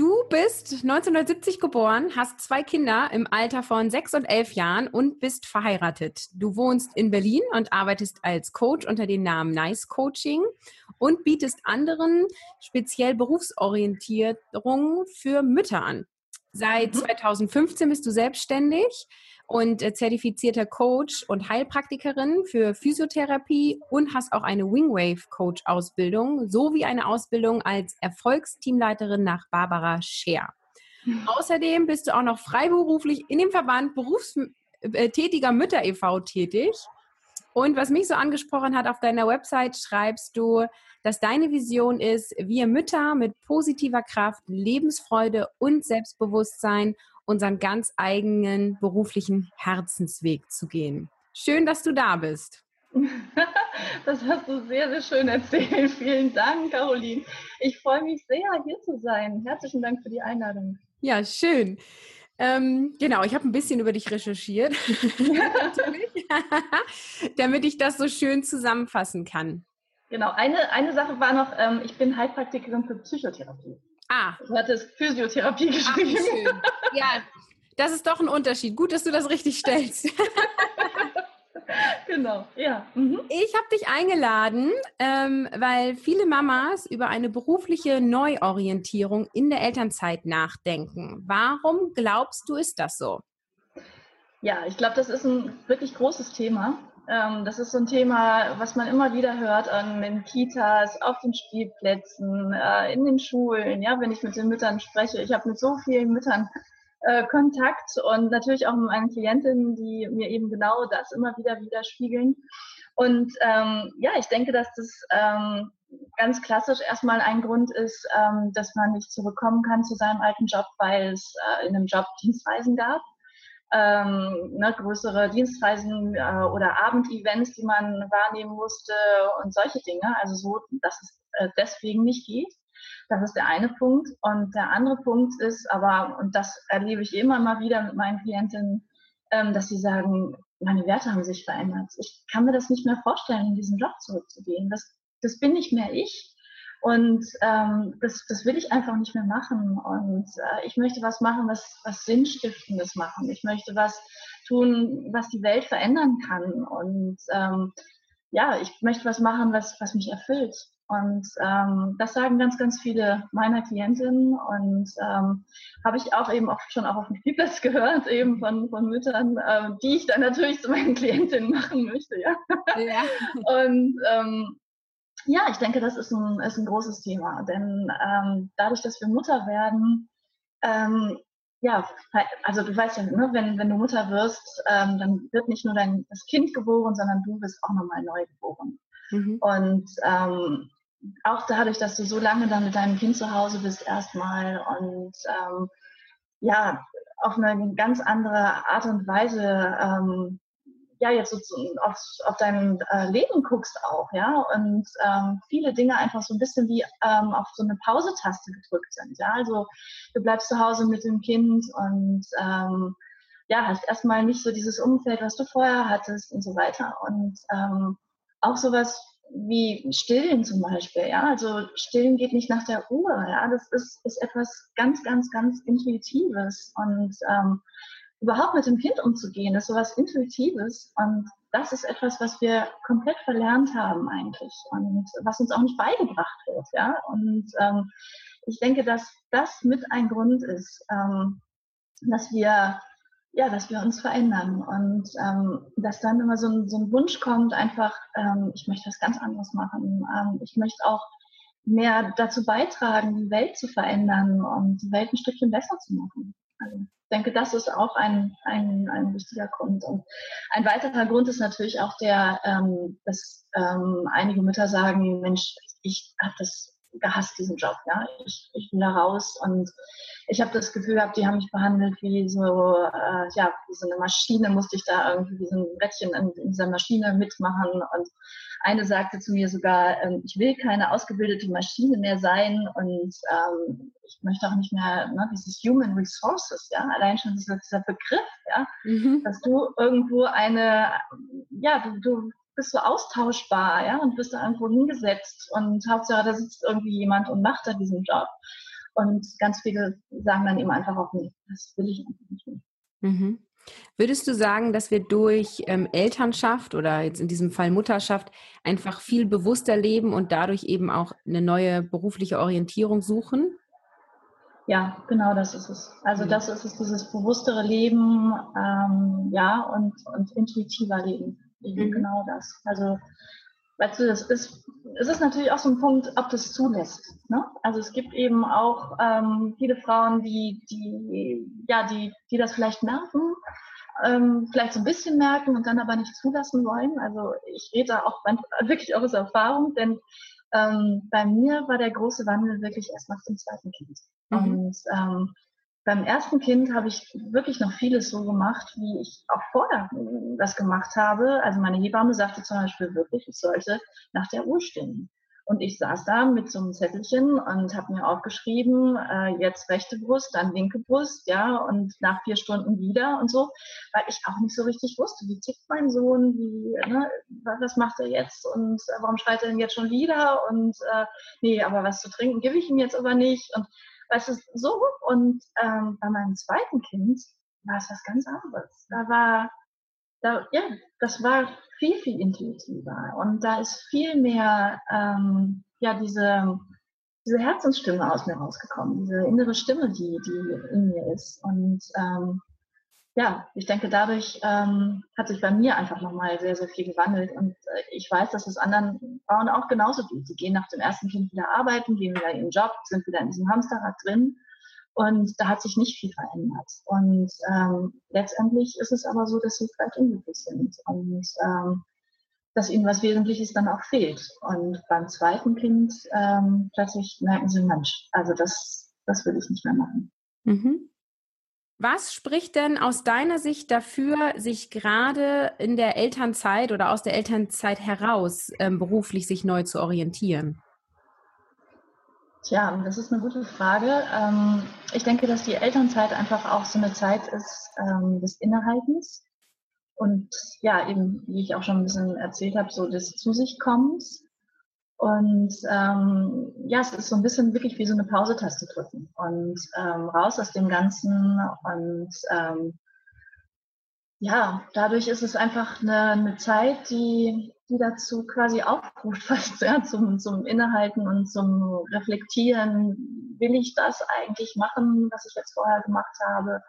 Du bist 1970 geboren, hast zwei Kinder im Alter von sechs und elf Jahren und bist verheiratet. Du wohnst in Berlin und arbeitest als Coach unter dem Namen Nice Coaching und bietest anderen speziell Berufsorientierung für Mütter an. Seit 2015 mhm. bist du selbstständig und äh, zertifizierter Coach und Heilpraktikerin für Physiotherapie und hast auch eine Wingwave Coach Ausbildung sowie eine Ausbildung als Erfolgsteamleiterin nach Barbara Scher. Mhm. Außerdem bist du auch noch freiberuflich in dem Verband berufstätiger Mütter e.V. tätig. Und was mich so angesprochen hat, auf deiner Website schreibst du, dass deine Vision ist, wir Mütter mit positiver Kraft, Lebensfreude und Selbstbewusstsein unseren ganz eigenen beruflichen Herzensweg zu gehen. Schön, dass du da bist. Das hast du sehr, sehr schön erzählt. Vielen Dank, Caroline. Ich freue mich sehr, hier zu sein. Herzlichen Dank für die Einladung. Ja, schön. Ähm, genau, ich habe ein bisschen über dich recherchiert, damit ich das so schön zusammenfassen kann. Genau, eine, eine Sache war noch, ähm, ich bin Heilpraktikerin für Psychotherapie. Ah. Du hattest Physiotherapie geschrieben. Ach, schön. Ja, das ist doch ein Unterschied. Gut, dass du das richtig stellst. genau, ja. Mhm. Ich habe dich eingeladen, ähm, weil viele Mamas über eine berufliche Neuorientierung in der Elternzeit nachdenken. Warum glaubst du, ist das so? Ja, ich glaube, das ist ein wirklich großes Thema. Ähm, das ist so ein Thema, was man immer wieder hört an den Kitas, auf den Spielplätzen, äh, in den Schulen. Ja, wenn ich mit den Müttern spreche, ich habe mit so vielen Müttern äh, Kontakt und natürlich auch mit meinen Klientinnen, die mir eben genau das immer wieder widerspiegeln. Und ähm, ja, ich denke, dass das ähm, ganz klassisch erstmal ein Grund ist, ähm, dass man nicht zurückkommen kann zu seinem alten Job, weil es äh, in einem Job Dienstreisen gab ähm, ne, größere Dienstreisen äh, oder Abendevents, die man wahrnehmen musste und solche Dinge. Also so, dass es äh, deswegen nicht geht. Das ist der eine Punkt. Und der andere Punkt ist aber, und das erlebe ich immer mal wieder mit meinen Klientinnen, ähm, dass sie sagen, meine Werte haben sich verändert. Ich kann mir das nicht mehr vorstellen, in diesen Job zurückzugehen. Das, das bin nicht mehr ich. Und ähm, das, das will ich einfach nicht mehr machen. Und äh, ich möchte was machen, was, was Sinnstiftendes machen. Ich möchte was tun, was die Welt verändern kann. Und ähm, ja, ich möchte was machen, was, was mich erfüllt. Und ähm, das sagen ganz, ganz viele meiner Klientinnen und ähm, habe ich auch eben oft schon auch auf dem Spielplatz gehört, eben von, von Müttern, äh, die ich dann natürlich zu meinen Klientinnen machen möchte, ja. ja. Und ähm, ja, ich denke, das ist ein, ist ein großes Thema, denn ähm, dadurch, dass wir Mutter werden, ähm, ja, also du weißt ja, ne, wenn, wenn du Mutter wirst, ähm, dann wird nicht nur dein das Kind geboren, sondern du wirst auch nochmal neu geboren. Mhm. Und ähm, auch dadurch, dass du so lange dann mit deinem Kind zu Hause bist erstmal und ähm, ja, auf eine ganz andere Art und Weise ähm, ja jetzt so auf, auf dein äh, Leben guckst auch, ja, und ähm, viele Dinge einfach so ein bisschen wie ähm, auf so eine Pause-Taste gedrückt sind, ja, also du bleibst zu Hause mit dem Kind und ähm, ja, hast erstmal nicht so dieses Umfeld, was du vorher hattest und so weiter. Und ähm, auch sowas wie Stillen zum Beispiel, ja, also Stillen geht nicht nach der Uhr, ja, das ist, ist etwas ganz, ganz, ganz Intuitives und ähm, überhaupt mit dem Kind umzugehen, ist sowas Intuitives und das ist etwas, was wir komplett verlernt haben eigentlich und was uns auch nicht beigebracht wird, ja. Und ähm, ich denke, dass das mit ein Grund ist, ähm, dass wir ja, dass wir uns verändern und ähm, dass dann immer so ein, so ein Wunsch kommt, einfach, ähm, ich möchte was ganz anderes machen. Ähm, ich möchte auch mehr dazu beitragen, die Welt zu verändern und die Welt ein Stückchen besser zu machen. Also, denke, das ist auch ein, ein, ein wichtiger Grund. Und ein weiterer Grund ist natürlich auch der, ähm, dass ähm, einige Mütter sagen, Mensch, ich habe das gehasst, diesen Job. Ja? Ich, ich bin da raus und ich habe das Gefühl gehabt, die haben mich behandelt wie so, äh, ja, wie so eine Maschine, musste ich da irgendwie wie so ein Rädchen in, in dieser Maschine mitmachen. Und eine sagte zu mir sogar, ähm, ich will keine ausgebildete Maschine mehr sein und ähm, ich möchte auch nicht mehr ne, dieses Human Resources, ja, allein schon dieser, dieser Begriff, ja, mhm. dass du irgendwo eine, ja, du, du bist so austauschbar, ja, und bist da irgendwo hingesetzt und Hauptsache, da sitzt irgendwie jemand und macht da diesen Job. Und ganz viele sagen dann eben einfach auch, nee, das will ich einfach nicht mehr. Mhm. Würdest du sagen, dass wir durch ähm, Elternschaft oder jetzt in diesem Fall Mutterschaft einfach viel bewusster leben und dadurch eben auch eine neue berufliche Orientierung suchen? Ja, genau das ist es. Also mhm. das ist es, dieses bewusstere Leben, ähm, ja, und, und intuitiver Leben. Mhm. Genau das. Also, weißt du, das ist, es ist natürlich auch so ein Punkt, ob das zulässt. Ne? Also es gibt eben auch ähm, viele Frauen, die, die, ja, die, die das vielleicht merken, ähm, vielleicht so ein bisschen merken und dann aber nicht zulassen wollen. Also ich rede da auch wirklich aus Erfahrung, denn ähm, bei mir war der große Wandel wirklich erst nach dem zweiten Kind. Mhm. Und ähm, beim ersten Kind habe ich wirklich noch vieles so gemacht, wie ich auch vorher das gemacht habe. Also meine Hebamme sagte zum Beispiel wirklich, ich sollte nach der Uhr stehen. Und ich saß da mit so einem Zettelchen und habe mir aufgeschrieben, äh, jetzt rechte Brust, dann linke Brust, ja, und nach vier Stunden wieder und so, weil ich auch nicht so richtig wusste, wie tickt mein Sohn, wie, ne, was macht er jetzt und äh, warum schreit er denn jetzt schon wieder und äh, nee, aber was zu trinken gebe ich ihm jetzt aber nicht und weißt du, so. Und ähm, bei meinem zweiten Kind war es was ganz anderes. Da war, da, ja, das war viel, viel intuitiver. Und da ist viel mehr, ähm, ja, diese, diese Herzensstimme aus mir rausgekommen, diese innere Stimme, die, die in mir ist. Und ähm, ja, ich denke, dadurch ähm, hat sich bei mir einfach nochmal sehr, sehr viel gewandelt. Und äh, ich weiß, dass es anderen Frauen auch genauso geht. Sie gehen nach dem ersten Kind wieder arbeiten, gehen wieder ihren Job, sind wieder in diesem Hamsterrad drin. Und da hat sich nicht viel verändert. Und ähm, letztendlich ist es aber so, dass sie vielleicht unglücklich sind und ähm, dass ihnen was Wesentliches dann auch fehlt. Und beim zweiten Kind ähm, plötzlich merken sie, Mensch, also das, das will ich nicht mehr machen. Mhm. Was spricht denn aus deiner Sicht dafür, sich gerade in der Elternzeit oder aus der Elternzeit heraus ähm, beruflich sich neu zu orientieren? Tja, das ist eine gute Frage. Ähm, ich denke, dass die Elternzeit einfach auch so eine Zeit ist ähm, des Innehaltens und ja, eben, wie ich auch schon ein bisschen erzählt habe, so des Zu sich kommens und ähm, ja, es ist so ein bisschen wirklich wie so eine Pausetaste drücken und ähm, raus aus dem Ganzen. Und ähm, ja, dadurch ist es einfach eine, eine Zeit, die, die dazu quasi aufruft, fast ja, zum, zum Innehalten und zum Reflektieren. Will ich das eigentlich machen, was ich jetzt vorher gemacht habe?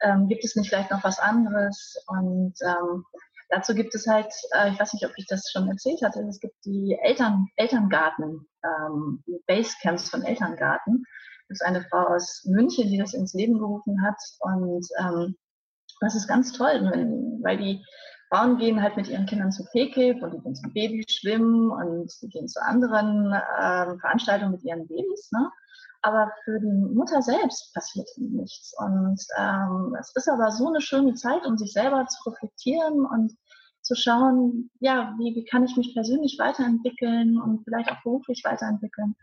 Ähm, gibt es nicht vielleicht noch was anderes? Und ähm, Dazu gibt es halt, äh, ich weiß nicht, ob ich das schon erzählt hatte, es gibt die Eltern, Elterngarten, ähm, Basecamps von Elterngarten. Das ist eine Frau aus München, die das ins Leben gerufen hat. Und ähm, das ist ganz toll, wenn, weil die Frauen gehen halt mit ihren Kindern zu PKIP und die gehen zum Babyschwimmen und die gehen zu anderen äh, Veranstaltungen mit ihren Babys. Ne? Aber für die Mutter selbst passiert nichts. Und ähm, es ist aber so eine schöne Zeit, um sich selber zu reflektieren und zu schauen, ja, wie, wie kann ich mich persönlich weiterentwickeln und vielleicht auch beruflich weiterentwickeln.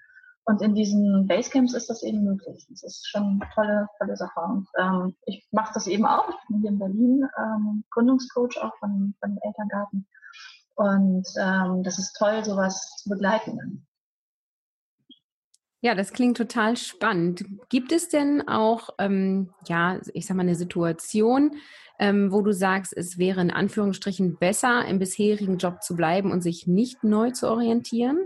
Und in diesen Basecamps ist das eben möglich. Das ist schon eine tolle, tolle Sache. Und ähm, ich mache das eben auch. Ich bin hier in Berlin ähm, Gründungscoach auch von, von Elterngarten. Und ähm, das ist toll, sowas zu begleiten. Ja, das klingt total spannend. Gibt es denn auch, ähm, ja, ich sag mal, eine Situation, ähm, wo du sagst, es wäre in Anführungsstrichen besser, im bisherigen Job zu bleiben und sich nicht neu zu orientieren?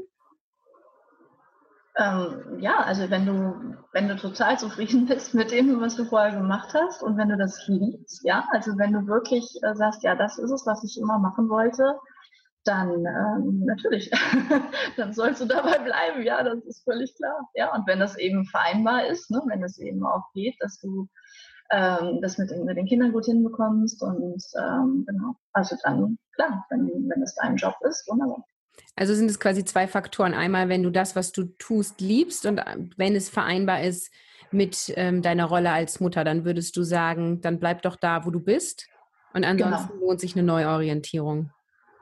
Ähm, ja, also wenn du, wenn du total zufrieden bist mit dem, was du vorher gemacht hast und wenn du das liebst, ja, also wenn du wirklich äh, sagst, ja, das ist es, was ich immer machen wollte, dann ähm, natürlich, dann sollst du dabei bleiben, ja, das ist völlig klar. Ja, und wenn das eben vereinbar ist, ne, wenn es eben auch geht, dass du ähm, das mit den, mit den Kindern gut hinbekommst und ähm, genau, also dann klar, wenn, wenn es dein Job ist, wunderbar. Also sind es quasi zwei Faktoren. Einmal, wenn du das, was du tust, liebst und äh, wenn es vereinbar ist mit ähm, deiner Rolle als Mutter, dann würdest du sagen, dann bleib doch da, wo du bist. Und ansonsten genau. lohnt sich eine Neuorientierung.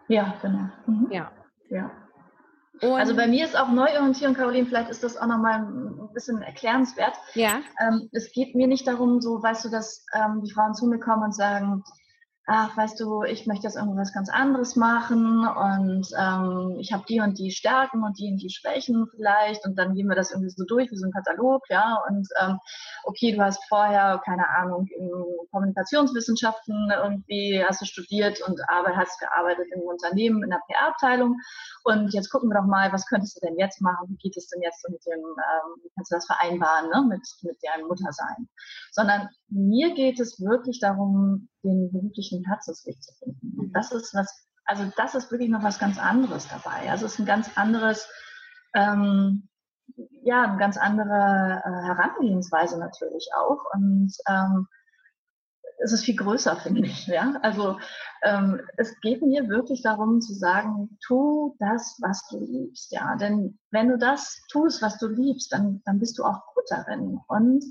Ja, genau. Mhm. Ja. ja. Und also bei mir ist auch Neuorientierung, Caroline, vielleicht ist das auch nochmal ein bisschen erklärenswert. Ja. Ähm, es geht mir nicht darum, so, weißt du, dass ähm, die Frauen zu mir kommen und sagen, ach, weißt du, ich möchte jetzt irgendwas ganz anderes machen und ähm, ich habe die und die Stärken und die und die Schwächen vielleicht und dann gehen wir das irgendwie so durch wie so ein Katalog, ja, und ähm, okay, du hast vorher, keine Ahnung, in Kommunikationswissenschaften irgendwie hast du studiert und arbeit, hast gearbeitet im Unternehmen, in der PR-Abteilung und jetzt gucken wir doch mal, was könntest du denn jetzt machen, wie geht es denn jetzt mit dem, ähm, wie kannst du das vereinbaren, ne, mit, mit deinem Muttersein, sondern mir geht es wirklich darum, den beruflichen Herzensweg zu finden. Und das ist was, also das ist wirklich noch was ganz anderes dabei. Also es ist ein ganz anderes, ähm, ja, eine ganz andere äh, Herangehensweise natürlich auch. Und ähm, es ist viel größer, finde ich. Ja? Also ähm, es geht mir wirklich darum zu sagen, tu das, was du liebst. Ja? Denn wenn du das tust, was du liebst, dann, dann bist du auch gut darin. Und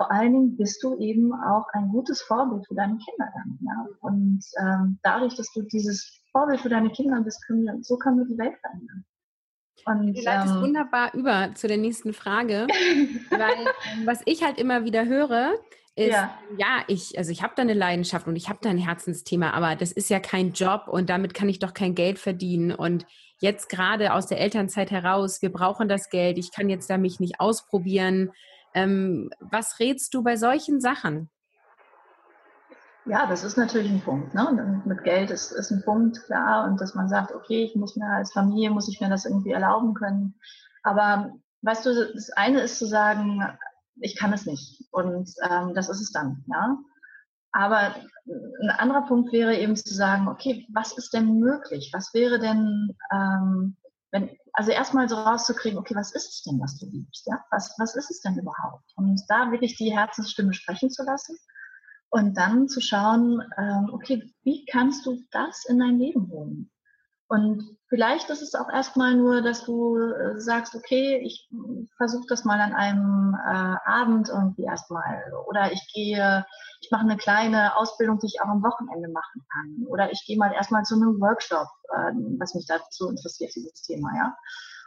vor allen Dingen bist du eben auch ein gutes Vorbild für deine Kinder dann. Ja? Und ähm, dadurch, dass du dieses Vorbild für deine Kinder bist, können wir, so können wir die Welt verändern. Und, du leitest ähm, wunderbar über zu der nächsten Frage, weil ähm, was ich halt immer wieder höre, ist, ja, ja ich, also ich habe da eine Leidenschaft und ich habe da ein Herzensthema, aber das ist ja kein Job und damit kann ich doch kein Geld verdienen. Und jetzt gerade aus der Elternzeit heraus, wir brauchen das Geld, ich kann jetzt da mich nicht ausprobieren. Ähm, was rätst du bei solchen Sachen? Ja, das ist natürlich ein Punkt. Ne? mit Geld ist, ist ein Punkt, klar. Und dass man sagt, okay, ich muss mir als Familie, muss ich mir das irgendwie erlauben können. Aber weißt du, das eine ist zu sagen, ich kann es nicht. Und ähm, das ist es dann. Ja? Aber ein anderer Punkt wäre eben zu sagen, okay, was ist denn möglich? Was wäre denn, ähm, wenn, also erstmal so rauszukriegen, okay, was ist es denn, was du liebst? Ja? Was, was ist es denn überhaupt? Und da wirklich die Herzensstimme sprechen zu lassen und dann zu schauen, ähm, okay, wie kannst du das in dein Leben holen? Und vielleicht ist es auch erstmal nur, dass du äh, sagst, okay, ich versuche das mal an einem äh, Abend irgendwie erstmal. Oder ich gehe, ich mache eine kleine Ausbildung, die ich auch am Wochenende machen kann. Oder ich gehe mal erstmal zu einem Workshop, äh, was mich dazu interessiert, dieses Thema, ja.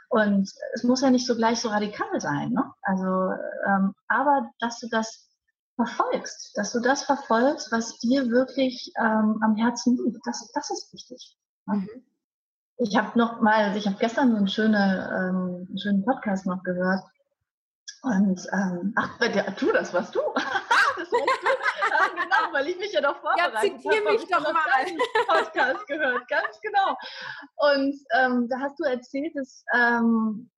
Und es muss ja nicht so gleich so radikal sein, ne? Also, ähm, aber dass du das verfolgst, dass du das verfolgst, was dir wirklich ähm, am Herzen liegt, das, das ist wichtig. Ne? Mhm. Ich habe noch mal, also ich habe gestern so einen, schöne, ähm, einen schönen Podcast noch gehört. Und ähm, ach, bei der, tu das was du. das du. Ah, genau, weil ich mich ja doch vorbereitet habe. Ja, zitiere mich doch mal. Podcast gehört, ganz genau. Und ähm, da hast du erzählt, dass, ähm,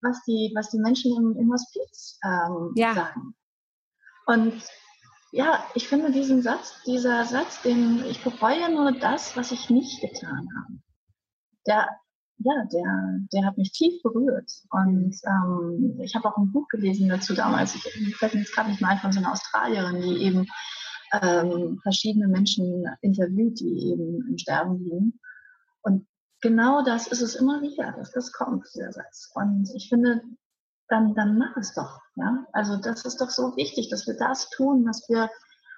was, die, was die Menschen im, im Hospiz ähm, ja. sagen. Und ja, ich finde diesen Satz, dieser Satz, den ich bereue nur das, was ich nicht getan habe der, ja, der, der hat mich tief berührt. Und ähm, ich habe auch ein Buch gelesen dazu damals. Ich fällt mir jetzt gerade nicht mal ein von so einer Australierin, die eben ähm, verschiedene Menschen interviewt, die eben im Sterben liegen. Und genau das ist es immer wieder, dass das kommt, dieser Satz. Und ich finde, dann, dann mach es doch. Ja? Also das ist doch so wichtig, dass wir das tun, was wir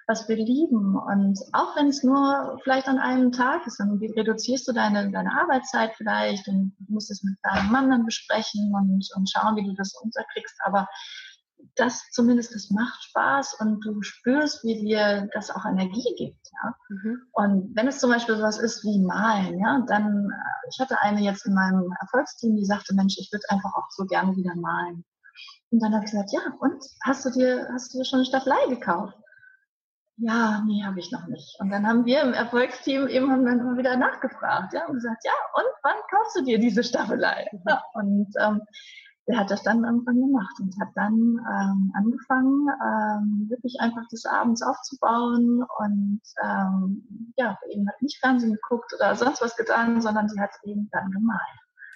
was wir lieben. Und auch wenn es nur vielleicht an einem Tag ist, dann reduzierst du deine, deine Arbeitszeit vielleicht und musst es mit deinem Mann dann besprechen und, und schauen, wie du das unterkriegst. Aber das zumindest, das macht Spaß und du spürst, wie dir das auch Energie gibt. Ja? Mhm. Und wenn es zum Beispiel sowas ist wie Malen, ja, dann, äh, ich hatte eine jetzt in meinem Erfolgsteam, die sagte, Mensch, ich würde einfach auch so gerne wieder malen. Und dann habe ich gesagt, ja, und hast du dir, hast du dir schon eine Staffelei gekauft? Ja, nee, habe ich noch nicht. Und dann haben wir im Erfolgsteam eben haben dann immer wieder nachgefragt, ja, und gesagt, ja, und wann kaufst du dir diese Staffelei? Mhm. Ja, und ähm, der hat das dann irgendwann gemacht und hat dann ähm, angefangen, ähm, wirklich einfach des Abends aufzubauen und ähm, ja, eben hat nicht Fernsehen geguckt oder sonst was getan, sondern sie hat eben dann gemalt.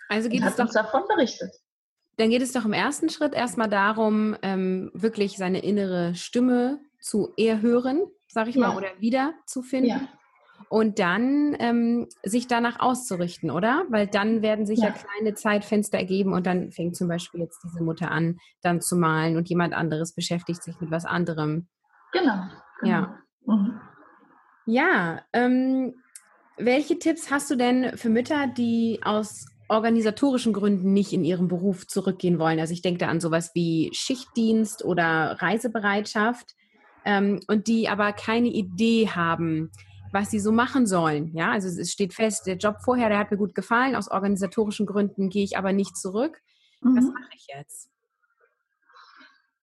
Also geht und es hat doch, uns davon berichtet. Dann geht es doch im ersten Schritt erstmal darum, ähm, wirklich seine innere Stimme zu erhören, sag ich ja. mal, oder wiederzufinden. Ja. und dann ähm, sich danach auszurichten, oder? Weil dann werden sich ja. ja. kleine Zeitfenster ergeben und dann fängt zum Beispiel jetzt diese Mutter an, dann zu malen und jemand anderes beschäftigt sich mit was anderem. Genau. genau. Ja. Mhm. Ja, ähm, welche Tipps hast du denn für Mütter, die aus organisatorischen Gründen nicht in ihren Beruf zurückgehen wollen? Also ich denke da an sowas wie Schichtdienst oder Reisebereitschaft ähm, und die aber keine Idee haben, was sie so machen sollen. Ja, also es steht fest, der Job vorher, der hat mir gut gefallen, aus organisatorischen Gründen gehe ich aber nicht zurück. Mhm. Was mache ich jetzt?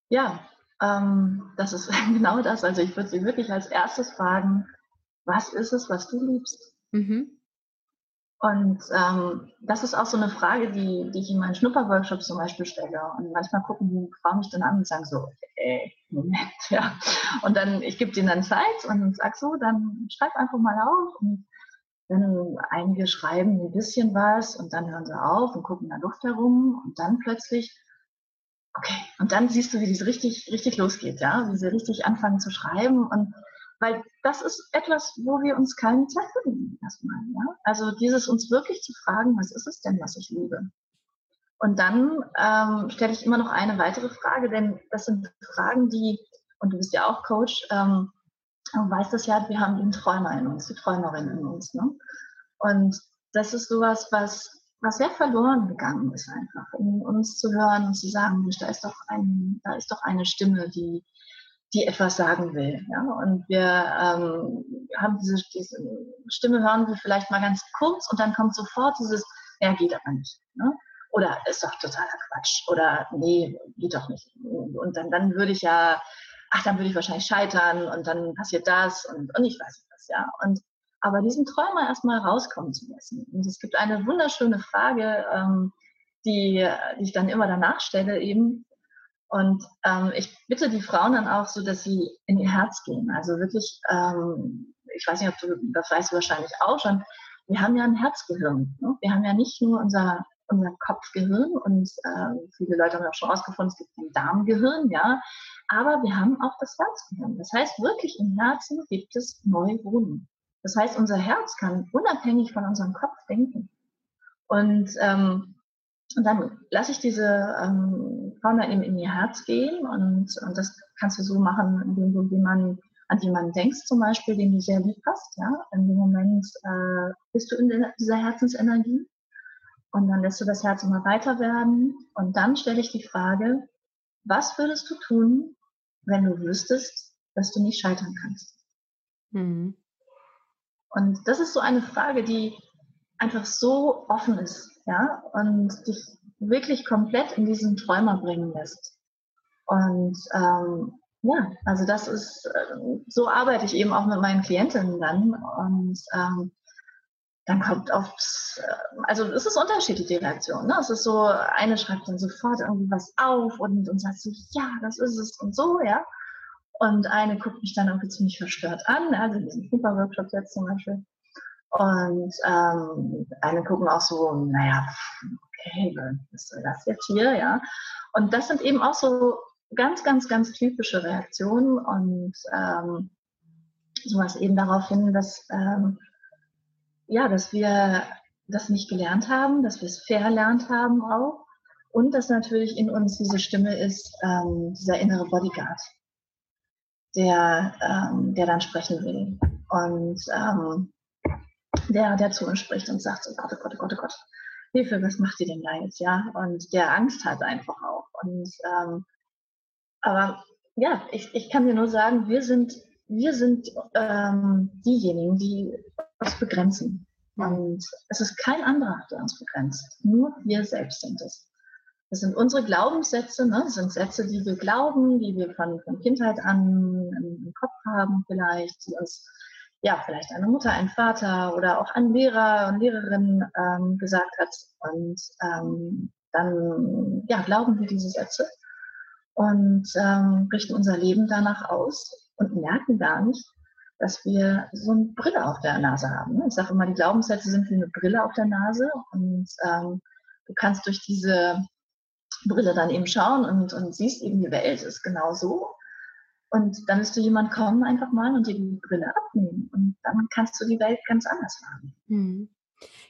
Ja, ähm, das ist genau das. Also ich würde sie wirklich als erstes fragen, was ist es, was du liebst? Mhm. Und ähm, das ist auch so eine Frage, die, die ich in meinen Schnupperworkshops zum Beispiel stelle. Und manchmal gucken die Frauen mich dann an und sagen so, ey, Moment, ja. Und dann, ich gebe denen dann Zeit und sag so, dann schreib einfach mal auf. Und dann einige schreiben ein bisschen was und dann hören sie auf und gucken in der Luft herum und dann plötzlich, okay, und dann siehst du, wie das richtig, richtig losgeht, ja, wie sie richtig anfangen zu schreiben und weil das ist etwas, wo wir uns keine Zeit für erstmal. Ja? Also dieses uns wirklich zu fragen, was ist es denn, was ich liebe? Und dann ähm, stelle ich immer noch eine weitere Frage, denn das sind Fragen, die, und du bist ja auch Coach, ähm, du weißt das ja, wir haben den Träumer in uns, die Träumerin in uns. Ne? Und das ist sowas, was, was sehr verloren gegangen ist einfach, in uns zu hören und zu sagen, Mensch, da ist doch ein, da ist doch eine Stimme, die, die etwas sagen will. Ja? Und wir ähm, haben diese, diese Stimme, hören wir vielleicht mal ganz kurz und dann kommt sofort dieses, ja, geht aber nicht. Ne? Oder ist doch totaler Quatsch. Oder nee, geht doch nicht. Und dann, dann würde ich ja, ach, dann würde ich wahrscheinlich scheitern und dann passiert das und, und ich weiß nicht was, ja. Und aber diesen Träumer erstmal rauskommen zu lassen. Und es gibt eine wunderschöne Frage, ähm, die, die ich dann immer danach stelle, eben, und ähm, ich bitte die Frauen dann auch so, dass sie in ihr Herz gehen. Also wirklich, ähm, ich weiß nicht, ob du, das weißt du wahrscheinlich auch schon, wir haben ja ein Herzgehirn. Ne? Wir haben ja nicht nur unser, unser Kopfgehirn und äh, viele Leute haben auch schon rausgefunden, es gibt ein Darmgehirn, ja, aber wir haben auch das Herzgehirn. Das heißt, wirklich im Herzen gibt es Neuronen. Das heißt, unser Herz kann unabhängig von unserem Kopf denken. Und ähm, und dann lasse ich diese ähm, Dann eben in ihr Herz gehen und, und das kannst du so machen, indem du jemanden, an jemanden denkst zum Beispiel, den du sehr lieb hast, ja. In dem Moment äh, bist du in der, dieser Herzensenergie und dann lässt du das Herz immer weiter werden und dann stelle ich die Frage, was würdest du tun, wenn du wüsstest, dass du nicht scheitern kannst? Mhm. Und das ist so eine Frage, die einfach so offen ist, ja, und dich wirklich komplett in diesen Träumer bringen lässt. Und ähm, ja, also das ist, äh, so arbeite ich eben auch mit meinen Klientinnen dann. Und ähm, dann kommt oft, äh, also es ist unterschiedlich die Reaktion. Ne? Es ist so, eine schreibt dann sofort irgendwie was auf und, und sagt so, ja, das ist es und so, ja. Und eine guckt mich dann irgendwie ziemlich verstört an, also in diesem Super-Workshop jetzt zum Beispiel. Und ähm, eine gucken auch so, naja, okay, was soll das jetzt hier, ja? Und das sind eben auch so ganz, ganz, ganz typische Reaktionen und ähm, sowas eben darauf hin, dass, ähm, ja, dass wir das nicht gelernt haben, dass wir es verlernt haben auch und dass natürlich in uns diese Stimme ist, ähm, dieser innere Bodyguard, der, ähm, der dann sprechen will. Und ähm, der, der zu uns spricht und sagt, oh Gott, oh Gott, oh Gott, oh Gott, Hilfe, was macht ihr denn da jetzt, ja? Und der Angst hat einfach auch. Und ähm, aber ja, ich, ich kann dir nur sagen, wir sind, wir sind ähm, diejenigen, die uns begrenzen. Und es ist kein anderer, der uns begrenzt. Nur wir selbst sind es. Das sind unsere Glaubenssätze, ne? das sind Sätze, die wir glauben, die wir von, von Kindheit an im Kopf haben vielleicht, die uns ja, vielleicht eine Mutter, ein Vater oder auch ein Lehrer und Lehrerin ähm, gesagt hat. Und ähm, dann ja, glauben wir diese Sätze und ähm, richten unser Leben danach aus und merken gar nicht, dass wir so eine Brille auf der Nase haben. Ich sage immer, die Glaubenssätze sind wie eine Brille auf der Nase und ähm, du kannst durch diese Brille dann eben schauen und, und siehst eben, die Welt ist genau so Und dann müsste jemand kommen einfach mal und dir die Brille abnehmen. Und dann kannst du die Welt ganz anders machen. Hm.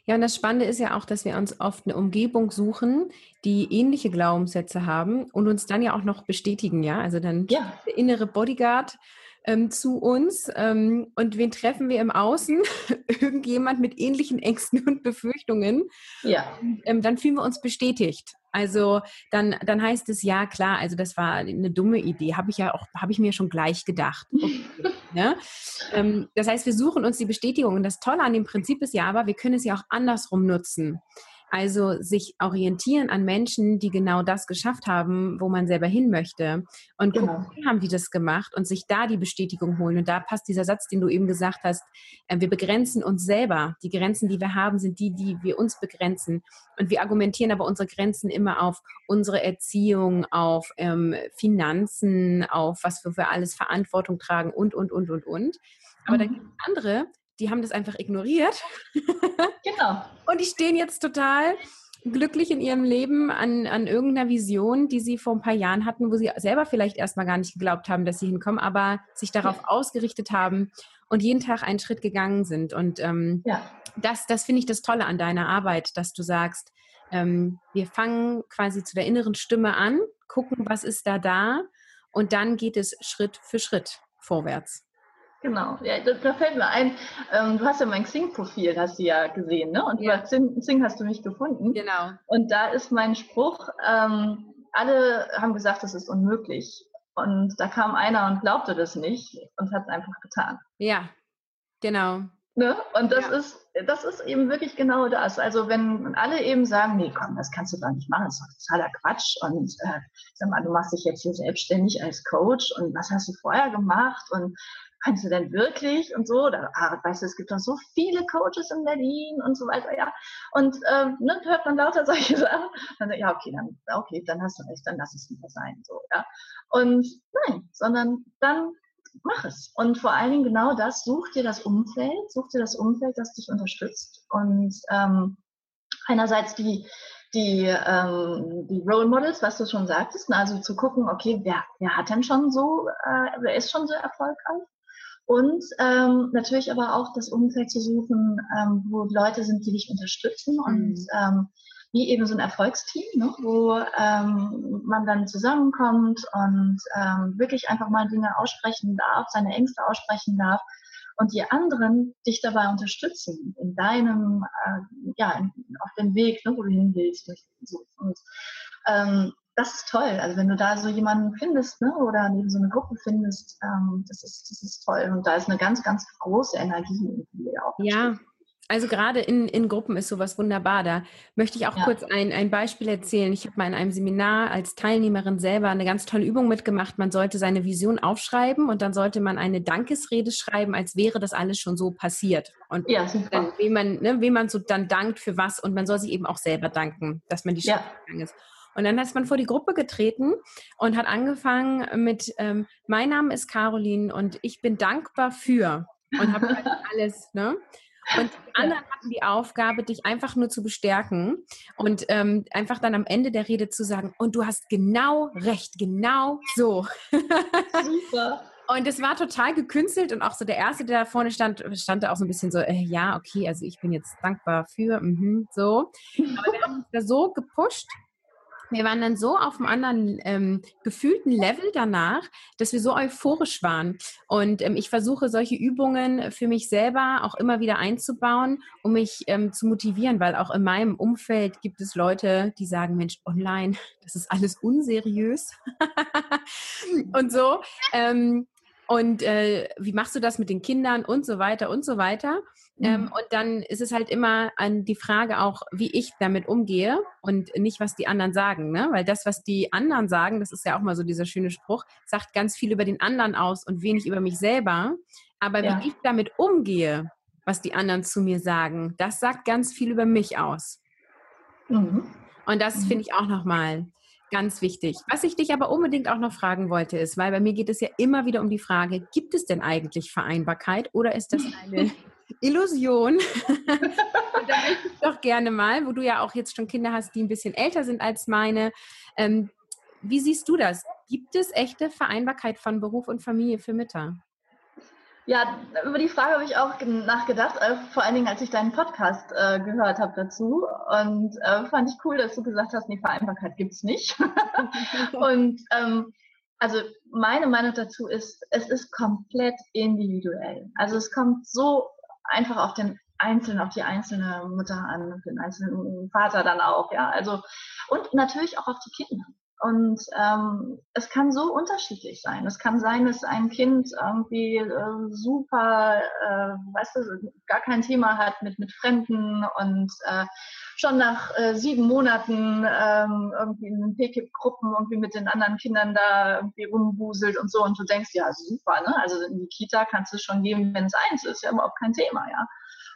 Ja, und das Spannende ist ja auch, dass wir uns oft eine Umgebung suchen, die ähnliche Glaubenssätze haben und uns dann ja auch noch bestätigen, ja. Also dann ja. der innere Bodyguard ähm, zu uns. Ähm, und wen treffen wir im Außen? Irgendjemand mit ähnlichen Ängsten und Befürchtungen. Ja. Ähm, dann fühlen wir uns bestätigt. Also dann, dann heißt es ja klar, also das war eine dumme Idee, habe ich ja auch, habe ich mir schon gleich gedacht. Okay, ne? ähm, das heißt, wir suchen uns die Bestätigung und das Tolle an dem Prinzip ist ja aber, wir können es ja auch andersrum nutzen. Also sich orientieren an Menschen, die genau das geschafft haben, wo man selber hin möchte. Und genau. gucken, wie haben die das gemacht und sich da die Bestätigung holen. Und da passt dieser Satz, den du eben gesagt hast, äh, wir begrenzen uns selber. Die Grenzen, die wir haben, sind die, die wir uns begrenzen. Und wir argumentieren aber unsere Grenzen immer auf unsere Erziehung, auf ähm, Finanzen, auf was wir für alles Verantwortung tragen und, und, und, und, und. Aber mhm. da gibt es andere, die haben das einfach ignoriert. Genau. und die stehen jetzt total glücklich in ihrem Leben an, an irgendeiner Vision, die sie vor ein paar Jahren hatten, wo sie selber vielleicht erstmal gar nicht geglaubt haben, dass sie hinkommen, aber sich darauf ja. ausgerichtet haben und jeden Tag einen Schritt gegangen sind. Und ähm, ja. das, das finde ich das Tolle an deiner Arbeit, dass du sagst, ähm, wir fangen quasi zu der inneren Stimme an, gucken, was ist da da und dann geht es Schritt für Schritt vorwärts. Genau, ja, da, fällt mir ein, ähm, du hast ja mein Xing-Profil, hast du ja gesehen, ne? Und ja. über Xing, Xing, hast du mich gefunden. Genau. Und da ist mein Spruch, ähm, alle haben gesagt, das ist unmöglich. Und da kam einer und glaubte das nicht und hat es einfach getan. Ja, genau. Ne? Und das ja. ist, das ist eben wirklich genau das. Also wenn alle eben sagen, nee, komm, das kannst du doch nicht machen, das ist doch totaler Quatsch. Und äh, sag mal, du machst dich jetzt hier selbstständig als Coach und was hast du vorher gemacht? Und kannst du denn wirklich und so, da, ah, weißt du, es gibt doch so viele Coaches in Berlin und so weiter, ja. Und ähm, ne, hört man lauter solche Sachen, dann ja, okay, dann, okay, dann hast du recht, dann lass es lieber sein, so, ja. Und nein, sondern dann mach es. Und vor allen Dingen genau das, such dir das Umfeld, such dir das Umfeld, das dich unterstützt. Und ähm, einerseits die, die, ähm, die Role Models, was du schon sagtest, also zu gucken, okay, wer, wer hat denn schon so, äh, wer ist schon so erfolgreich? Und ähm, natürlich aber auch das Umfeld zu suchen, ähm, wo Leute sind, die dich unterstützen und mhm. ähm, wie eben so ein Erfolgsteam, ne, wo ähm, man dann zusammenkommt und ähm, wirklich einfach mal Dinge aussprechen darf, seine Ängste aussprechen darf und die anderen dich dabei unterstützen in deinem, äh, ja, in, auf dem Weg, ne, wo du hin willst. Und, ähm, das ist toll. Also wenn du da so jemanden findest, ne, oder neben so eine Gruppe findest, ähm, das ist, das ist toll. Und da ist eine ganz, ganz große Energie, die auch. Ja. Also gerade in, in Gruppen ist sowas wunderbar. Da möchte ich auch ja. kurz ein, ein Beispiel erzählen. Ich habe mal in einem Seminar als Teilnehmerin selber eine ganz tolle Übung mitgemacht. Man sollte seine Vision aufschreiben und dann sollte man eine Dankesrede schreiben, als wäre das alles schon so passiert. Und ja, dann, wem man, ne, wem man so dann dankt für was und man soll sich eben auch selber danken, dass man die Schritte ja. gegangen ist. Und dann ist man vor die Gruppe getreten und hat angefangen mit, ähm, mein Name ist Caroline und ich bin dankbar für und habe halt alles, ne? Und die anderen hatten die Aufgabe, dich einfach nur zu bestärken und ähm, einfach dann am Ende der Rede zu sagen, und du hast genau recht, genau so. Super. Und es war total gekünstelt und auch so der Erste, der da vorne stand, stand da auch so ein bisschen so, äh, ja, okay, also ich bin jetzt dankbar für, mh, so. Aber wir haben uns da so gepusht wir waren dann so auf einem anderen ähm, gefühlten Level danach, dass wir so euphorisch waren. Und ähm, ich versuche solche Übungen für mich selber auch immer wieder einzubauen, um mich ähm, zu motivieren, weil auch in meinem Umfeld gibt es Leute, die sagen, Mensch, online, das ist alles unseriös. und so. Ähm, und äh, wie machst du das mit den Kindern und so weiter und so weiter. Ähm, mhm. Ähm, und dann ist es halt immer an die Frage auch, wie ich damit umgehe und nicht, was die anderen sagen. Ne? Weil das, was die anderen sagen, das ist ja auch mal so dieser schöne Spruch, sagt ganz viel über den anderen aus und wenig über mich selber. Aber ja. wie ich damit umgehe, was die anderen zu mir sagen, das sagt ganz viel über mich aus. Mhm. Und das mhm. finde ich auch nochmal Ganz wichtig. Was ich dich aber unbedingt auch noch fragen wollte, ist, weil bei mir geht es ja immer wieder um die Frage, gibt es denn eigentlich Vereinbarkeit oder ist das eine Illusion? Da möchte ich doch gerne mal, wo du ja auch jetzt schon Kinder hast, die ein bisschen älter sind als meine. Ähm, wie siehst du das? Gibt es echte Vereinbarkeit von Beruf und Familie für Mütter? Ja, über die Frage habe ich auch nachgedacht, äh, vor allen Dingen, als ich deinen Podcast äh, gehört habe dazu. Und äh, fand ich cool, dass du gesagt hast, nee, Vereinbarkeit gibt's nicht. und ähm, also meine Meinung dazu ist, es ist komplett individuell. Also es kommt so einfach auf den Einzelnen, auf die einzelne Mutter an, auf den einzelnen Vater dann auch, ja. Also und natürlich auch auf die Kinder. Und ähm, es kann so unterschiedlich sein. Es kann sein, dass ein Kind irgendwie äh, super, äh, weißt du, gar kein Thema hat mit, mit Fremden und äh, schon nach äh, sieben Monaten ähm, irgendwie in den PKIP-Gruppen irgendwie mit den anderen Kindern da irgendwie rumbuselt und so. Und du denkst, ja, super, ne? Also in die Kita kannst du schon geben, wenn es eins ist, ja überhaupt kein Thema, ja.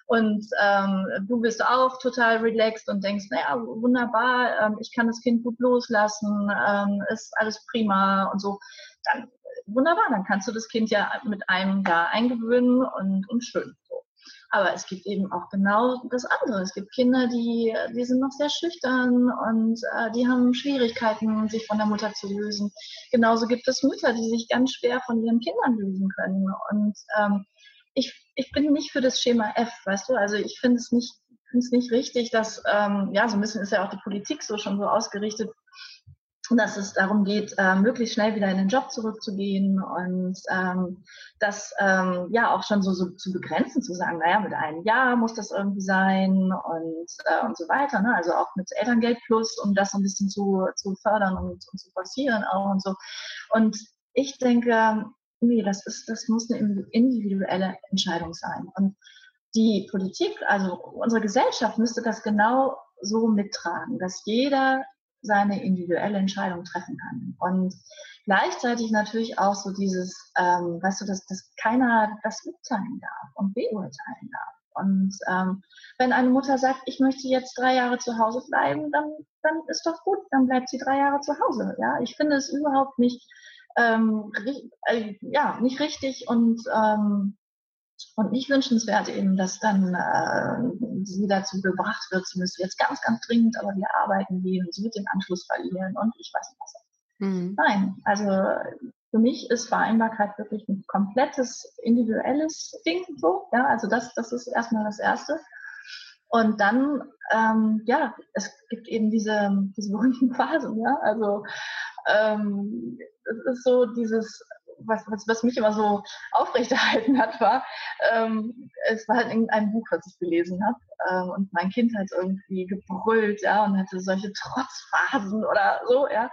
Und ähm, du bist auch total relaxed und denkst, naja, wunderbar, ähm, ich kann das Kind gut loslassen, ähm, ist alles prima und so. Dann wunderbar, dann kannst du das Kind ja mit einem Jahr eingewöhnen und, und schön. So. Aber es gibt eben auch genau das andere. Es gibt Kinder, die, die sind noch sehr schüchtern und äh, die haben Schwierigkeiten, sich von der Mutter zu lösen. Genauso gibt es Mütter, die sich ganz schwer von ihren Kindern lösen können. Und ähm, ich, ich bin nicht für das Schema F, weißt du? Also ich finde es nicht, finde es nicht richtig, dass, ähm, ja, so ein bisschen ist ja auch die Politik so schon so ausgerichtet, dass es darum geht, äh, möglichst schnell wieder in den Job zurückzugehen und ähm, das ähm, ja auch schon so, so zu begrenzen, zu sagen, naja, mit einem Jahr muss das irgendwie sein und, äh, und so weiter. Ne? Also auch mit Elterngeld plus, um das ein bisschen zu, zu fördern und, und zu forcieren auch und so. Und ich denke, nee, das ist, das muss eine individuelle Entscheidung sein. Und die Politik, also unsere Gesellschaft müsste das genau so mittragen, dass jeder seine individuelle Entscheidung treffen kann. Und gleichzeitig natürlich auch so dieses, ähm, weißt du, dass, dass keiner das urteilen darf und beurteilen darf. Und ähm, wenn eine Mutter sagt, ich möchte jetzt drei Jahre zu Hause bleiben, dann, dann ist doch gut, dann bleibt sie drei Jahre zu Hause. Ja, ich finde es überhaupt nicht ähm, äh, ja, nicht richtig und, ähm, und nicht wünschenswert eben, dass dann äh, sie dazu gebracht wird, sie müsste jetzt ganz, ganz dringend aber wir arbeiten gehen und sie wird den Anschluss verlieren und ich weiß nicht was. Mhm. Nein, also für mich ist Vereinbarkeit wirklich ein komplettes individuelles Ding so. Ja, also das, das ist erstmal das Erste. Und dann, ähm, ja, es gibt eben diese, diese berühmten Phasen, ja. Also ähm, es ist so dieses, was, was, was mich immer so aufrechterhalten hat, war, ähm, es war halt irgendein Buch, was ich gelesen habe. Ähm, und mein Kind hat irgendwie gebrüllt, ja, und hatte solche Trotzphasen oder so, ja.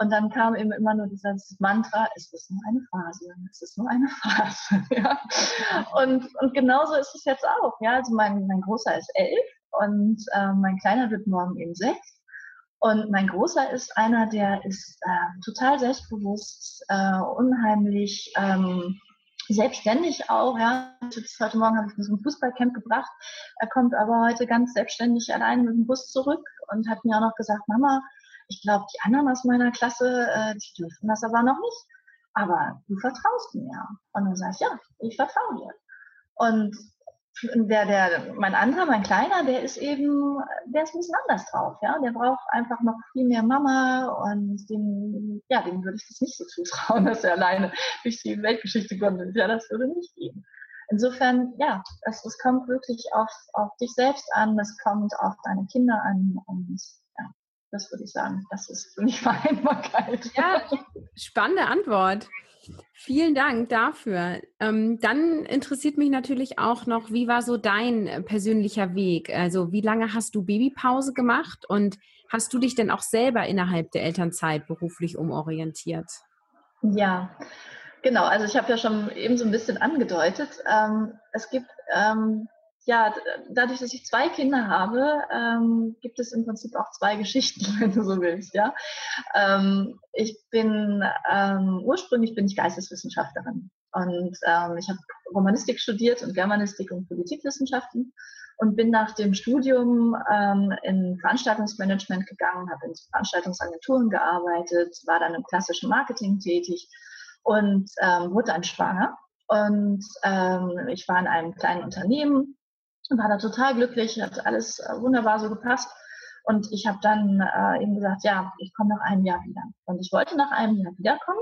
Und dann kam eben immer nur dieses Mantra, es ist nur eine Phase, es ist nur eine Phase. Ja. Und, und genauso ist es jetzt auch. Ja. Also mein, mein Großer ist elf und äh, mein Kleiner wird morgen eben sechs. Und mein Großer ist einer, der ist äh, total selbstbewusst, äh, unheimlich ähm, selbstständig auch. Ja. Jetzt, heute Morgen habe ich ihn zum Fußballcamp gebracht. Er kommt aber heute ganz selbstständig allein mit dem Bus zurück und hat mir auch noch gesagt, Mama, ich glaube, die anderen aus meiner Klasse, äh, die dürfen das aber noch nicht. Aber du vertraust mir. Und dann sage ich, ja, ich vertraue dir. Und der, der, mein anderer, mein Kleiner, der ist eben, der ist ein bisschen anders drauf, ja. Der braucht einfach noch viel mehr Mama und dem, ja, dem würde ich das nicht so zutrauen, dass er alleine durch die Weltgeschichte kommt. Ja, das würde nicht gehen. Insofern, ja, es, es kommt wirklich auf, auf dich selbst an, es kommt auf deine Kinder an und ja, das würde ich sagen, das ist für mich Vereinbarkeit. Ja, spannende Antwort. Vielen Dank dafür. Ähm, dann interessiert mich natürlich auch noch, wie war so dein äh, persönlicher Weg? Also wie lange hast du Babypause gemacht und hast du dich denn auch selber innerhalb der Elternzeit beruflich umorientiert? Ja, genau. Also ich habe ja schon eben so ein bisschen angedeutet. Ähm, es gibt ähm, ja, dadurch, dass ich zwei Kinder habe, ähm, gibt es im Prinzip auch zwei Geschichten, wenn du so willst. Ja, ähm, ich bin ähm, ursprünglich bin ich Geisteswissenschaftlerin und ähm, ich habe Romanistik studiert und Germanistik und Politikwissenschaften und bin nach dem Studium ähm, in Veranstaltungsmanagement gegangen, habe in Veranstaltungsagenturen gearbeitet, war dann im klassischen Marketing tätig und ähm, wurde dann schwanger. Und ähm, ich war in einem kleinen Unternehmen, war da total glücklich, hat alles äh, wunderbar so gepasst. Und ich habe dann äh, eben gesagt, ja, ich komme nach einem Jahr wieder. Und ich wollte nach einem Jahr wiederkommen.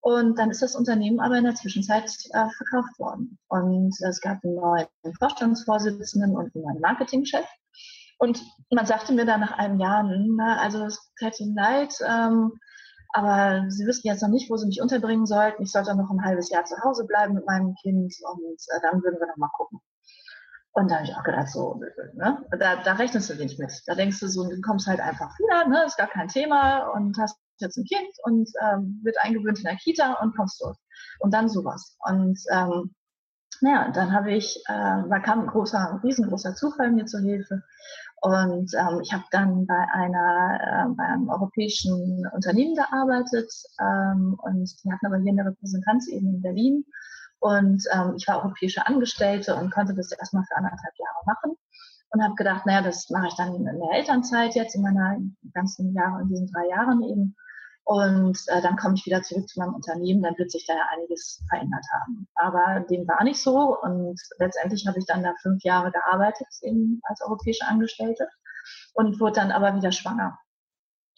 Und dann ist das Unternehmen aber in der Zwischenzeit äh, verkauft worden. Und es gab einen neuen Vorstandsvorsitzenden und einen neuen Marketingchef. Und man sagte mir dann nach einem Jahr, na, also es tut Ihnen leid, ähm, aber Sie wissen jetzt noch nicht, wo Sie mich unterbringen sollten. Ich sollte noch ein halbes Jahr zu Hause bleiben mit meinem Kind und äh, dann würden wir noch mal gucken. Und da habe ich auch gedacht, so, ne? da, da rechnest du nicht mit. Da denkst du so, du kommst halt einfach wieder, ne? ist gar kein Thema und hast jetzt ein Kind und ähm, wird eingewöhnt in der Kita und kommst zurück. Und dann sowas. Und ähm, naja, dann habe ich, äh, da kam ein großer, riesengroßer Zufall mir zur Hilfe. Und ähm, ich habe dann bei einer, äh, bei einem europäischen Unternehmen gearbeitet ähm, und die hatten aber hier eine Repräsentanz eben in Berlin und ähm, ich war europäische Angestellte und konnte das erstmal für anderthalb Jahre machen und habe gedacht, naja, das mache ich dann in der Elternzeit jetzt, in meiner ganzen Jahre, in diesen drei Jahren eben. Und äh, dann komme ich wieder zurück zu meinem Unternehmen, dann wird sich da ja einiges verändert haben. Aber dem war nicht so und letztendlich habe ich dann da fünf Jahre gearbeitet eben als europäische Angestellte und wurde dann aber wieder schwanger.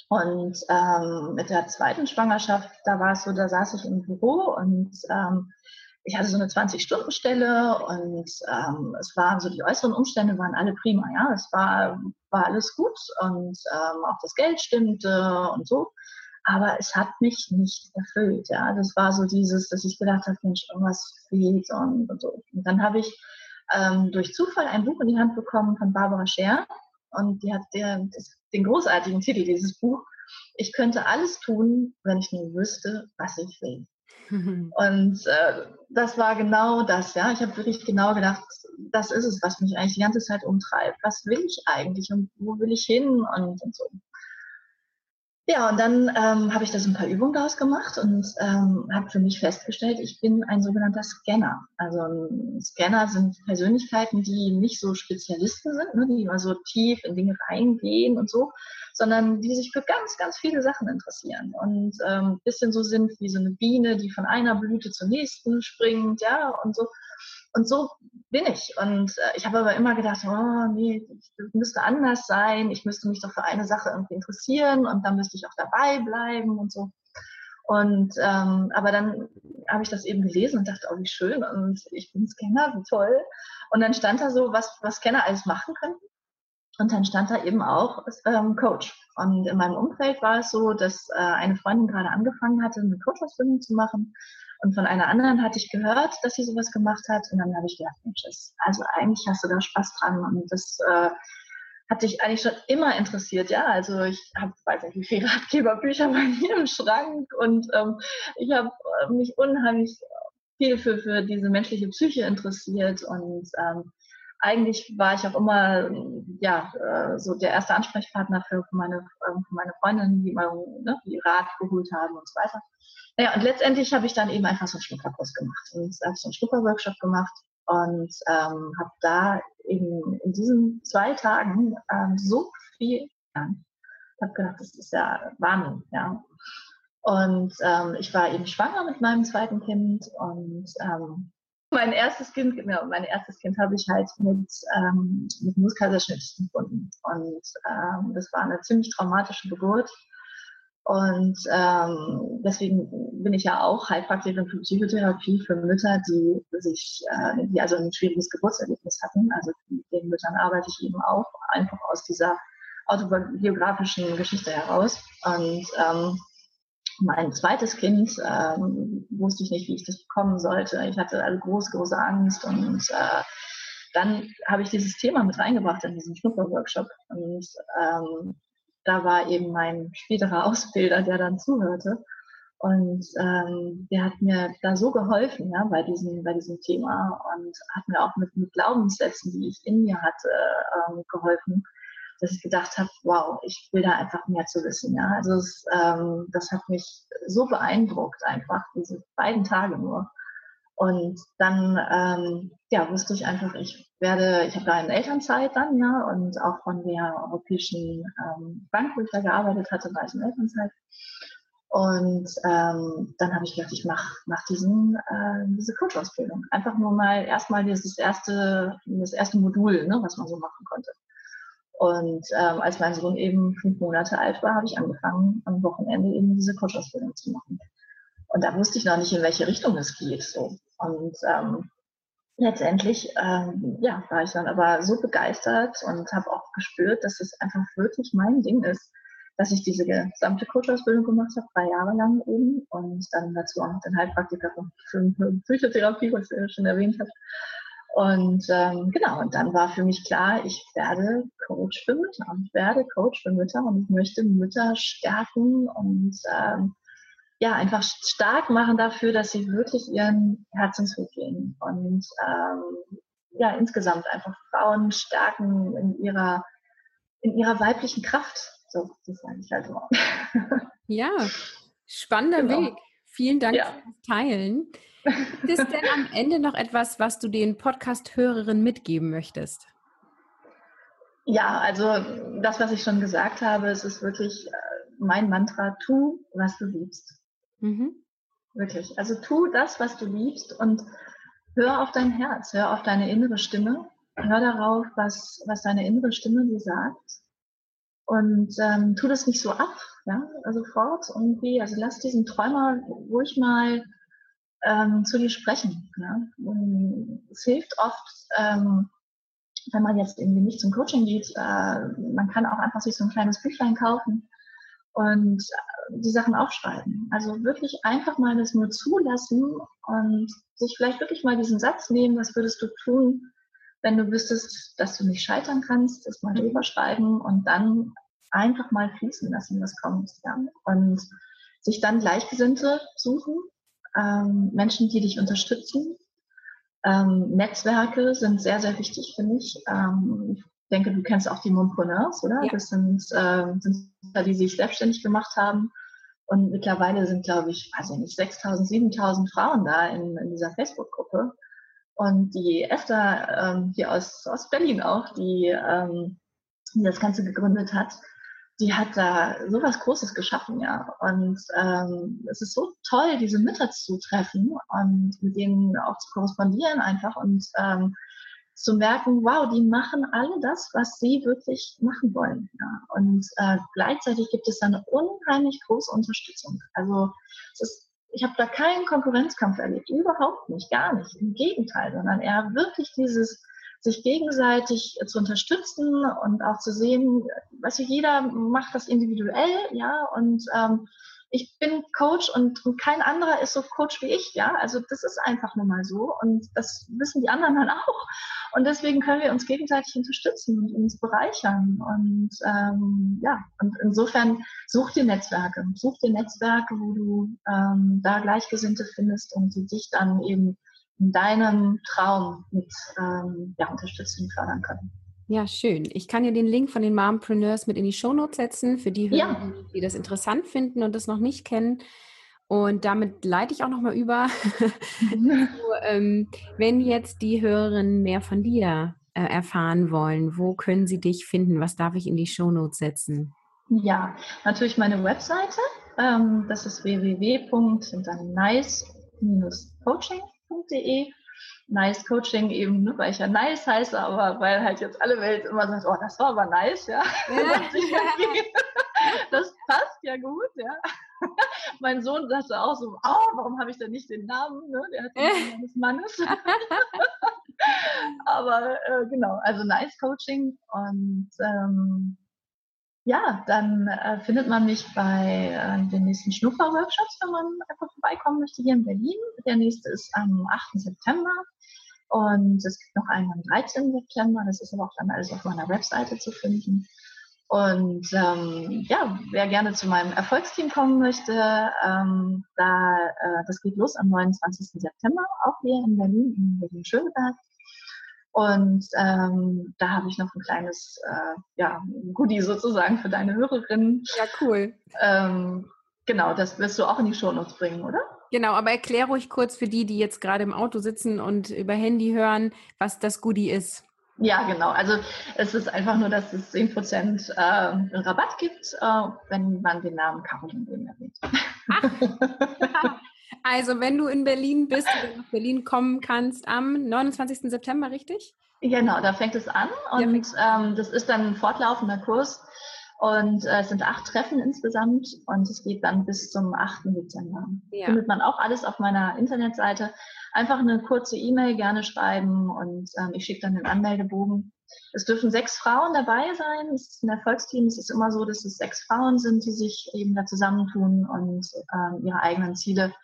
Und ähm, mit der zweiten Schwangerschaft, da war es so, da saß ich im Büro und ähm, ich hatte so eine 20-Stunden-Stelle und ähm, es waren so die äußeren Umstände waren alle prima, ja. Es war, war alles gut und ähm, auch das Geld stimmte und so. Aber es hat mich nicht erfüllt, ja. Das war so dieses, dass ich gedacht habe, Mensch, irgendwas fehlt und, und so. Und dann habe ich ähm, durch Zufall ein Buch in die Hand bekommen von Barbara Scher und die hat der, den großartigen Titel dieses Buch. Ich könnte alles tun, wenn ich nur wüsste, was ich will. Und äh, das war genau das, ja. Ich habe wirklich genau gedacht, das ist es, was mich eigentlich die ganze Zeit umtreibt. Was will ich eigentlich und wo will ich hin und, und so. Ja, und dann ähm, habe ich da so ein paar Übungen daraus gemacht und ähm, habe für mich festgestellt, ich bin ein sogenannter Scanner. Also ein Scanner sind Persönlichkeiten, die nicht so Spezialisten sind, ne, die immer so tief in Dinge reingehen und so, sondern die sich für ganz, ganz viele Sachen interessieren und ähm, bisschen so sind wie so eine Biene, die von einer Blüte zur nächsten springt, ja, und so. Und so bin ich. Und äh, ich habe aber immer gedacht, oh nee, das müsste anders sein. Ich müsste mich doch für eine Sache irgendwie interessieren und dann müsste ich auch dabei bleiben und so. Und ähm, aber dann habe ich das eben gelesen und dachte, oh wie schön und ich bin Scanner, wie toll. Und dann stand da so, was was Scanner alles machen könnten. Und dann stand da eben auch ähm, Coach. Und in meinem Umfeld war es so, dass äh, eine Freundin gerade angefangen hatte, eine Coach-Ausbildung zu machen. Und von einer anderen hatte ich gehört, dass sie sowas gemacht hat. Und dann habe ich gedacht, Mensch, also eigentlich hast du da Spaß dran. Und das äh, hat dich eigentlich schon immer interessiert. Ja, also ich habe, weiß nicht, wie viele Ratgeberbücher bei mir im Schrank. Und ähm, ich habe äh, mich unheimlich viel für, für diese menschliche Psyche interessiert. Und ähm, eigentlich war ich auch immer ja äh, so der erste Ansprechpartner für, meine ähm, für meine Freundinnen, die mal ne, die Rat geholt haben und so weiter. Naja, und letztendlich habe ich dann eben einfach so einen Schnupperkurs gemacht und habe so einen Schnupperworkshop gemacht und ähm, habe da eben in diesen zwei Tagen ähm, so viel gelernt. Ich habe gedacht, das ist ja Wahnsinn, ja. Und ähm, ich war eben schwanger mit meinem zweiten Kind und ähm, mein erstes Kind, genau, mein erstes Kind habe ich halt mit, ähm, mit Muskaiserschnitt gefunden. Und ähm, das war eine ziemlich traumatische Geburt. Und ähm, deswegen bin ich ja auch Heilpraktikerin für Psychotherapie für Mütter, die sich, äh, die also ein schwieriges Geburtserlebnis hatten. Also den Müttern arbeite ich eben auch einfach aus dieser autobiografischen Geschichte heraus. Und ähm, mein zweites Kind ähm, wusste ich nicht, wie ich das bekommen sollte. Ich hatte eine große, große Angst und äh, dann habe ich dieses Thema mit reingebracht in diesen Schnupperworkshop und ähm, da war eben mein späterer Ausbilder, der dann zuhörte und ähm, der hat mir da so geholfen, ja, bei diesem, bei diesem Thema und hat mir auch mit, mit Glaubenssätzen, die ich in mir hatte, ähm, geholfen dass ich gedacht habe, wow, ich will da einfach mehr zu wissen. Ja? Also es, ähm, das hat mich so beeindruckt einfach, diese beiden Tage nur. Und dann ähm, ja, wusste ich einfach, ich werde, ich habe da eine Elternzeit dann, ja, und auch von der Europäischen ähm, Bank, wo ich da gearbeitet hatte, war ich in Elternzeit. Und ähm, dann habe ich gedacht, ich mache mach diesen äh, diese Coach-Ausbildung. Einfach nur mal erstmal dieses erste, das erste Modul, ne, was man so machen konnte. Und ähm, als mein Sohn eben fünf Monate alt war, habe ich angefangen, am Wochenende eben diese Coach-Ausbildung zu machen. Und da wusste ich noch nicht, in welche Richtung es geht. So. Und ähm, letztendlich ähm, ja, war ich dann aber so begeistert und habe auch gespürt, dass es einfach wirklich mein Ding ist, dass ich diese gesamte Coach-Ausbildung gemacht habe, drei Jahre lang eben und dann dazu auch noch den Heilpraktiker für Psychotherapie, was ich schon erwähnt habe. Und ähm, genau, und dann war für mich klar, ich werde Coach für Mütter. Ich werde Coach für Mütter und ich möchte Mütter stärken und ähm, ja, einfach stark machen dafür, dass sie wirklich ihren Herzensweg gehen. Und ähm, ja, insgesamt einfach Frauen stärken in ihrer, in ihrer weiblichen Kraft. So, das sage ich halt immer. Ja, spannender genau. Weg. Vielen Dank ja. fürs Teilen. Gibt es denn am Ende noch etwas, was du den Podcast-Hörerinnen mitgeben möchtest? Ja, also das, was ich schon gesagt habe, es ist wirklich äh, mein Mantra, tu, was du liebst. Mhm. Wirklich. Also tu das, was du liebst und hör auf dein Herz, hör auf deine innere Stimme, hör darauf, was, was deine innere Stimme dir sagt. Und ähm, tu das nicht so ab, ja, also fort irgendwie, also lass diesen Träumer ruhig mal ähm, zu dir sprechen. Ja? es hilft oft, ähm, wenn man jetzt irgendwie nicht zum Coaching geht, äh, man kann auch einfach sich so ein kleines Büchlein kaufen und äh, die Sachen aufschreiben. Also wirklich einfach mal das nur zulassen und sich vielleicht wirklich mal diesen Satz nehmen, was würdest du tun, wenn du wüsstest, dass du nicht scheitern kannst, das mal drüber schreiben und dann einfach mal fließen lassen, was kommt. Ja? Und sich dann Gleichgesinnte suchen, ähm, Menschen, die dich unterstützen. Ähm, Netzwerke sind sehr, sehr wichtig, finde ich. Ähm, ich denke, du kennst auch die Mompreneurs, oder? Ja. Das sind, äh, sind die sich selbstständig gemacht haben. Und mittlerweile sind, glaube ich, weiß ich nicht, 6000, 7000 Frauen da in, in dieser Facebook-Gruppe. Und die Esther ähm, hier aus, aus Berlin auch, die, ähm, die das Ganze gegründet hat, die hat da sowas Großes geschaffen, ja. Und ähm, es ist so toll, diese Mütter zu treffen und mit denen auch zu korrespondieren einfach und ähm, zu merken, wow, die machen alle das, was sie wirklich machen wollen. Ja. Und äh, gleichzeitig gibt es eine unheimlich große Unterstützung. Also es ist, ich habe da keinen Konkurrenzkampf erlebt, überhaupt nicht, gar nicht. Im Gegenteil, sondern eher wirklich dieses sich gegenseitig zu unterstützen und auch zu sehen, weißt du, jeder macht das individuell, ja, und ähm, ich bin Coach und, und kein anderer ist so Coach wie ich, ja. Also das ist einfach nur mal so und das wissen die anderen dann auch. Und deswegen können wir uns gegenseitig unterstützen und uns bereichern. Und ähm, ja, und insofern such dir Netzwerke, such dir Netzwerke, wo du ähm, da Gleichgesinnte findest und die dich dann eben in deinem Traum mit ähm, ja, unterstützen fördern können. Ja, schön. Ich kann ja den Link von den Mompreneurs mit in die Shownotes setzen, für die Hörer, ja. die das interessant finden und das noch nicht kennen. Und damit leite ich auch nochmal über. also, ähm, wenn jetzt die Hörerinnen mehr von dir äh, erfahren wollen, wo können sie dich finden? Was darf ich in die Shownotes setzen? Ja, natürlich meine Webseite. Ähm, das ist www.nice-coaching.de nice Coaching eben, ne, weil ich ja nice heiße, aber weil halt jetzt alle Welt immer sagt, oh, das war aber nice, ja. das passt ja gut, ja. mein Sohn sagte auch so, oh, warum habe ich denn nicht den Namen, ne? Der hat den Namen des Mannes. aber äh, genau, also nice Coaching und ähm, ja, dann äh, findet man mich bei äh, den nächsten Schnupper-Workshops, wenn man einfach vorbeikommen möchte, hier in Berlin. Der nächste ist am 8. September. Und es gibt noch einen am 13. September. Das ist aber auch dann alles auf meiner Webseite zu finden. Und ähm, ja, wer gerne zu meinem Erfolgsteam kommen möchte, ähm, da, äh, das geht los am 29. September, auch hier in Berlin, in Berlin-Schöneberg. Und ähm, da habe ich noch ein kleines äh, ja, Goodie sozusagen für deine Hörerinnen. Ja, cool. Ähm, genau, das wirst du auch in die Shownotes bringen, oder? Genau, aber erklär ruhig kurz für die, die jetzt gerade im Auto sitzen und über Handy hören, was das Goodie ist. Ja, genau. Also es ist einfach nur, dass es 10% äh, Rabatt gibt, äh, wenn man den Namen Caroline erwähnt. Ach, Also, wenn du in Berlin bist und nach Berlin kommen kannst am 29. September, richtig? Genau, da fängt es an und ja. ähm, das ist dann ein fortlaufender Kurs und äh, es sind acht Treffen insgesamt und es geht dann bis zum 8. Dezember. Ja. Findet man auch alles auf meiner Internetseite. Einfach eine kurze E-Mail gerne schreiben und ähm, ich schicke dann den Anmeldebogen. Es dürfen sechs Frauen dabei sein. Es ist ein Erfolgsteam. Es ist immer so, dass es sechs Frauen sind, die sich eben da zusammentun und ähm, ihre eigenen Ziele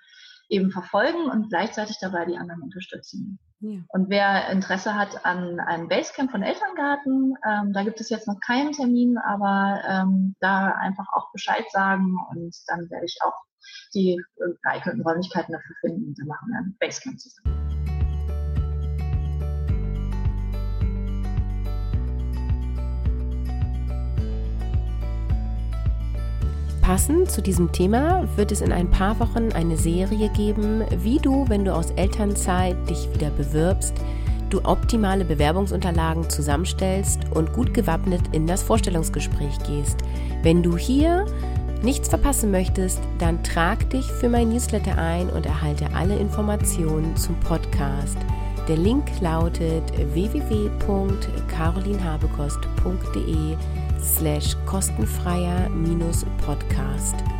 eben verfolgen und gleichzeitig dabei die anderen unterstützen. Ja. Und wer Interesse hat an einem Basecamp von Elterngarten, ähm, da gibt es jetzt noch keinen Termin, aber ähm, da einfach auch Bescheid sagen und dann werde ich auch die geeigneten Räumlichkeiten dafür finden. Dann machen wir ein Basecamp zusammen. Passend zu diesem Thema wird es in ein paar Wochen eine Serie geben, wie du, wenn du aus Elternzeit dich wieder bewirbst, du optimale Bewerbungsunterlagen zusammenstellst und gut gewappnet in das Vorstellungsgespräch gehst. Wenn du hier nichts verpassen möchtest, dann trag dich für mein Newsletter ein und erhalte alle Informationen zum Podcast. Der Link lautet www.carolinhabekost.de slash kostenfreier minus Podcast.